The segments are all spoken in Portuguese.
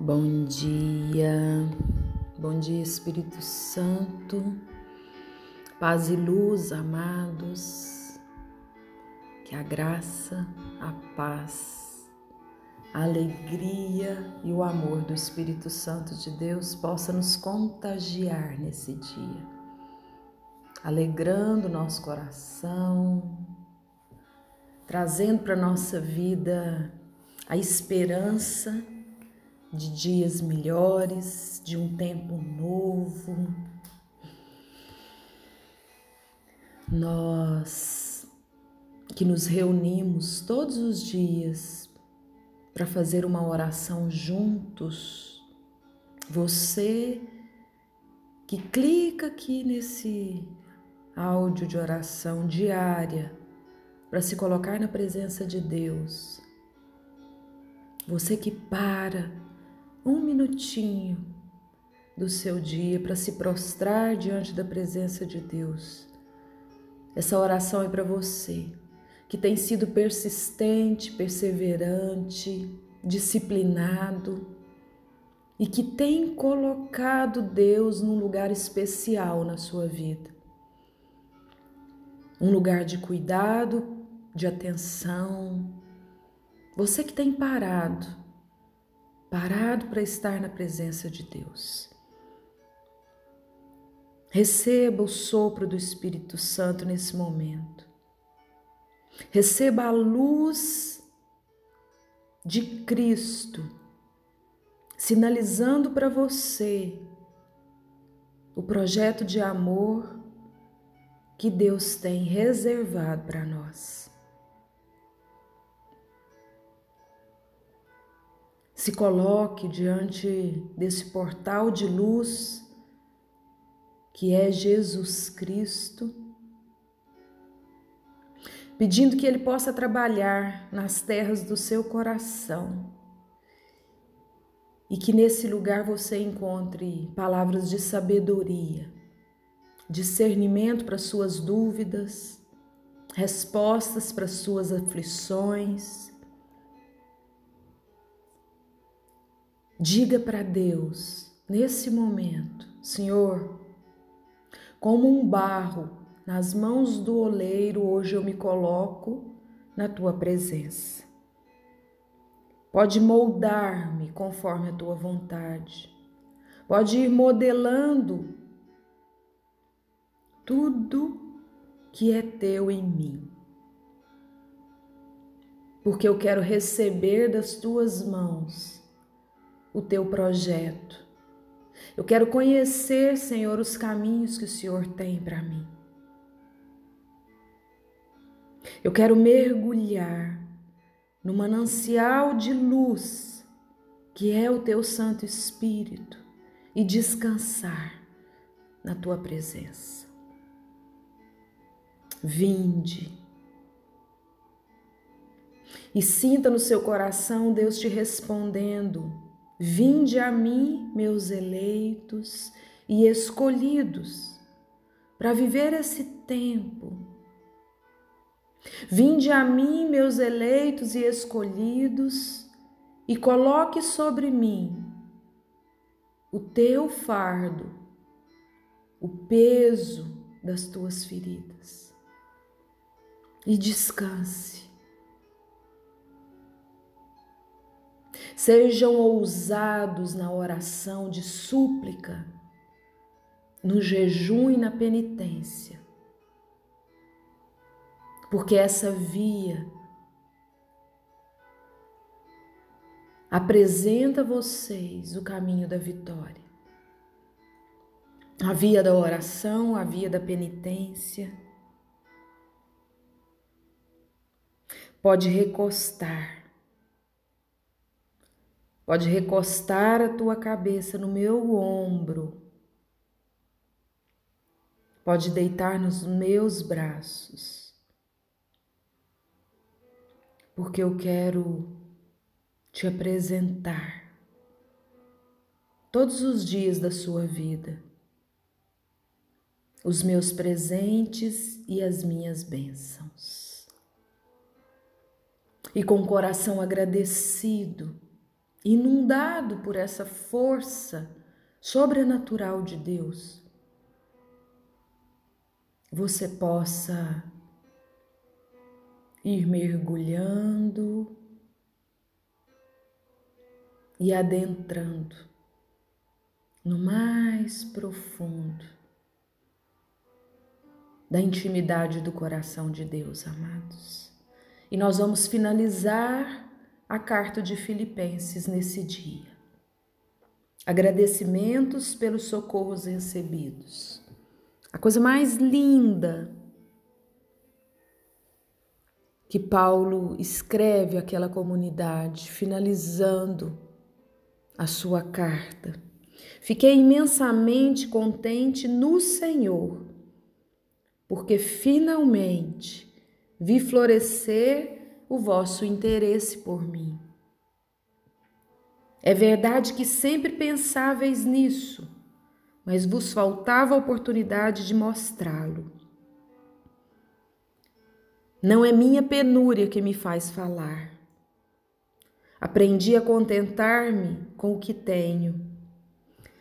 Bom dia, bom dia Espírito Santo, paz e luz, amados, que a graça, a paz, a alegria e o amor do Espírito Santo de Deus possa nos contagiar nesse dia, alegrando nosso coração, trazendo para nossa vida a esperança de dias melhores, de um tempo novo. Nós que nos reunimos todos os dias para fazer uma oração juntos, você que clica aqui nesse áudio de oração diária para se colocar na presença de Deus, você que para um minutinho do seu dia para se prostrar diante da presença de Deus. Essa oração é para você que tem sido persistente, perseverante, disciplinado e que tem colocado Deus num lugar especial na sua vida. Um lugar de cuidado, de atenção. Você que tem parado parado para estar na presença de Deus. Receba o sopro do Espírito Santo nesse momento. Receba a luz de Cristo, sinalizando para você o projeto de amor que Deus tem reservado para nós. Se coloque diante desse portal de luz que é Jesus Cristo, pedindo que Ele possa trabalhar nas terras do seu coração e que nesse lugar você encontre palavras de sabedoria, discernimento para suas dúvidas, respostas para suas aflições Diga para Deus nesse momento: Senhor, como um barro nas mãos do oleiro, hoje eu me coloco na tua presença. Pode moldar-me conforme a tua vontade. Pode ir modelando tudo que é teu em mim. Porque eu quero receber das tuas mãos o teu projeto. Eu quero conhecer, Senhor, os caminhos que o Senhor tem para mim. Eu quero mergulhar no manancial de luz que é o teu Santo Espírito e descansar na tua presença. Vinde e sinta no seu coração Deus te respondendo Vinde a mim, meus eleitos e escolhidos, para viver esse tempo. Vinde a mim, meus eleitos e escolhidos, e coloque sobre mim o teu fardo, o peso das tuas feridas, e descanse. Sejam ousados na oração de súplica, no jejum e na penitência, porque essa via apresenta a vocês o caminho da vitória. A via da oração, a via da penitência. Pode recostar Pode recostar a tua cabeça no meu ombro. Pode deitar nos meus braços. Porque eu quero te apresentar todos os dias da sua vida os meus presentes e as minhas bênçãos. E com o coração agradecido, inundado por essa força sobrenatural de Deus, você possa ir mergulhando e adentrando no mais profundo da intimidade do coração de Deus, amados. E nós vamos finalizar a carta de Filipenses nesse dia. Agradecimentos pelos socorros recebidos. A coisa mais linda que Paulo escreve àquela comunidade, finalizando a sua carta. Fiquei imensamente contente no Senhor, porque finalmente vi florescer o vosso interesse por mim. É verdade que sempre pensáveis nisso, mas vos faltava a oportunidade de mostrá-lo. Não é minha penúria que me faz falar. Aprendi a contentar-me com o que tenho.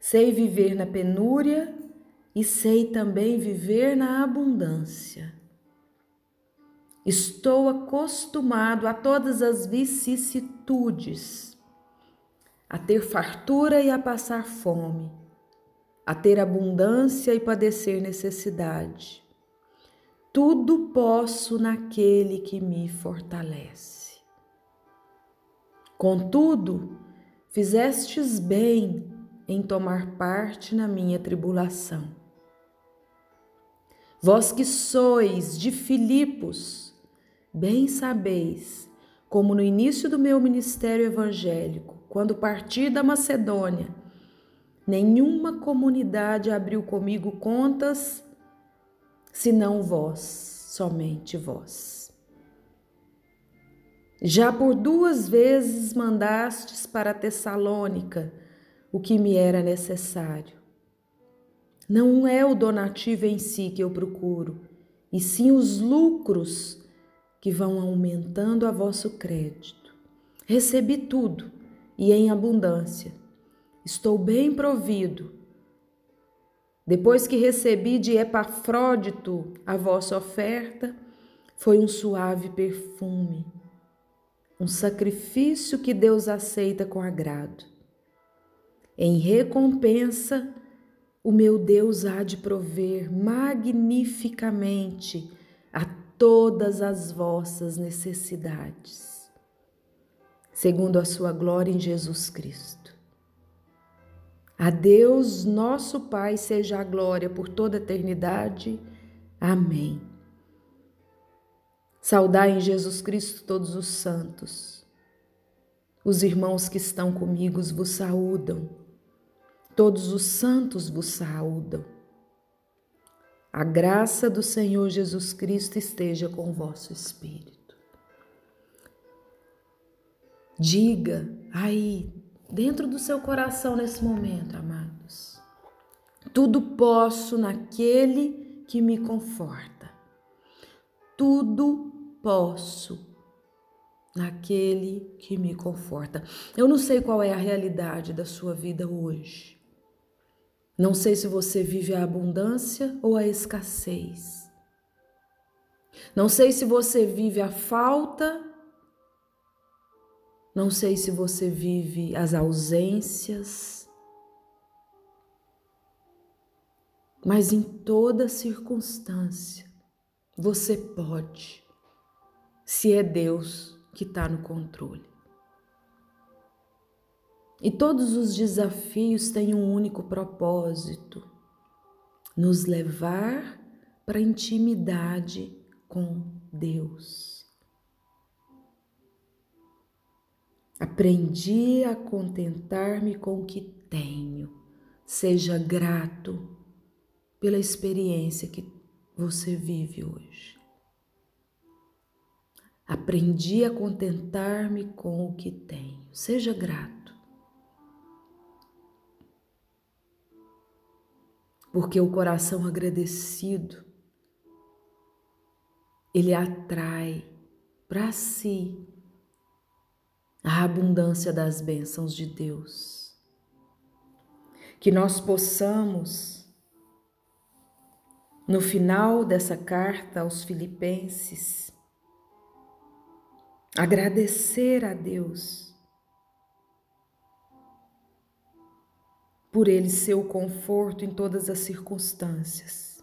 Sei viver na penúria e sei também viver na abundância. Estou acostumado a todas as vicissitudes a ter fartura e a passar fome, a ter abundância e padecer necessidade. Tudo posso naquele que me fortalece. Contudo, fizestes bem em tomar parte na minha tribulação. Vós que sois de Filipos, bem sabeis como no início do meu ministério evangélico, quando parti da Macedônia, nenhuma comunidade abriu comigo contas, senão vós, somente vós. Já por duas vezes mandastes para Tessalônica o que me era necessário. Não é o donativo em si que eu procuro, e sim os lucros que vão aumentando a vosso crédito. Recebi tudo e em abundância. Estou bem provido. Depois que recebi de Epafrodito a vossa oferta, foi um suave perfume, um sacrifício que Deus aceita com agrado. Em recompensa, o meu Deus há de prover magnificamente todas as vossas necessidades segundo a sua glória em Jesus Cristo. A Deus, nosso Pai, seja a glória por toda a eternidade. Amém. Saudai em Jesus Cristo todos os santos. Os irmãos que estão comigo vos saúdam. Todos os santos vos saúdam. A graça do Senhor Jesus Cristo esteja com o vosso espírito. Diga aí, dentro do seu coração nesse momento, amados. Tudo posso naquele que me conforta. Tudo posso naquele que me conforta. Eu não sei qual é a realidade da sua vida hoje. Não sei se você vive a abundância ou a escassez. Não sei se você vive a falta não sei se você vive as ausências, mas em toda circunstância você pode, se é Deus que está no controle. E todos os desafios têm um único propósito: nos levar para a intimidade com Deus. Aprendi a contentar-me com o que tenho. Seja grato pela experiência que você vive hoje. Aprendi a contentar-me com o que tenho. Seja grato. Porque o coração agradecido ele atrai para si a abundância das bênçãos de Deus. Que nós possamos, no final dessa carta aos Filipenses, agradecer a Deus por Ele ser o conforto em todas as circunstâncias.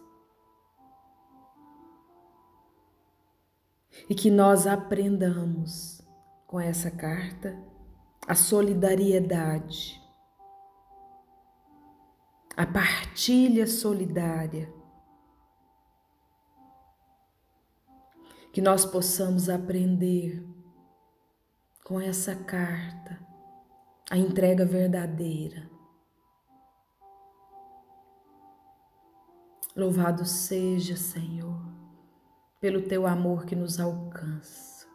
E que nós aprendamos com essa carta a solidariedade, a partilha solidária. Que nós possamos aprender com essa carta a entrega verdadeira. Louvado seja, Senhor, pelo teu amor que nos alcança.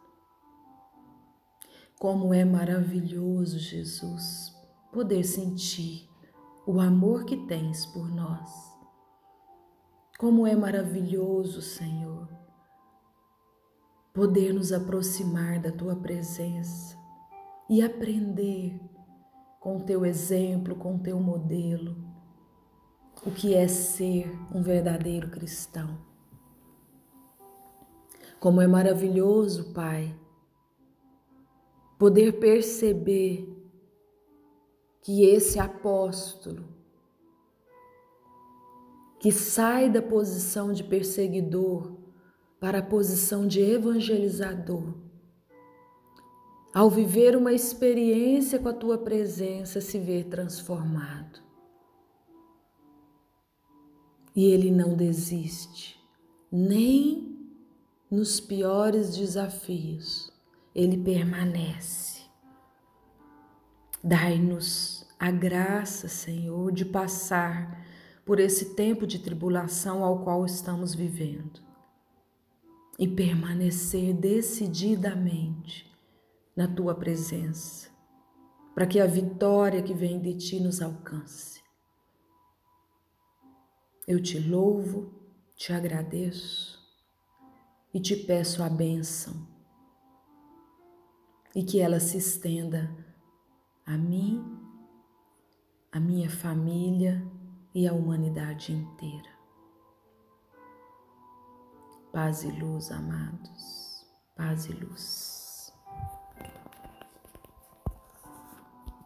Como é maravilhoso, Jesus, poder sentir o amor que tens por nós. Como é maravilhoso, Senhor, poder nos aproximar da tua presença e aprender com teu exemplo, com teu modelo, o que é ser um verdadeiro cristão. Como é maravilhoso, Pai, poder perceber que esse apóstolo que sai da posição de perseguidor para a posição de evangelizador, ao viver uma experiência com a tua presença, se vê transformado. E ele não desiste, nem nos piores desafios ele permanece. Dai-nos a graça, Senhor, de passar por esse tempo de tribulação ao qual estamos vivendo e permanecer decididamente na tua presença, para que a vitória que vem de ti nos alcance. Eu te louvo, te agradeço e te peço a bênção e que ela se estenda a mim, a minha família e a humanidade inteira. Paz e luz, amados, paz e luz.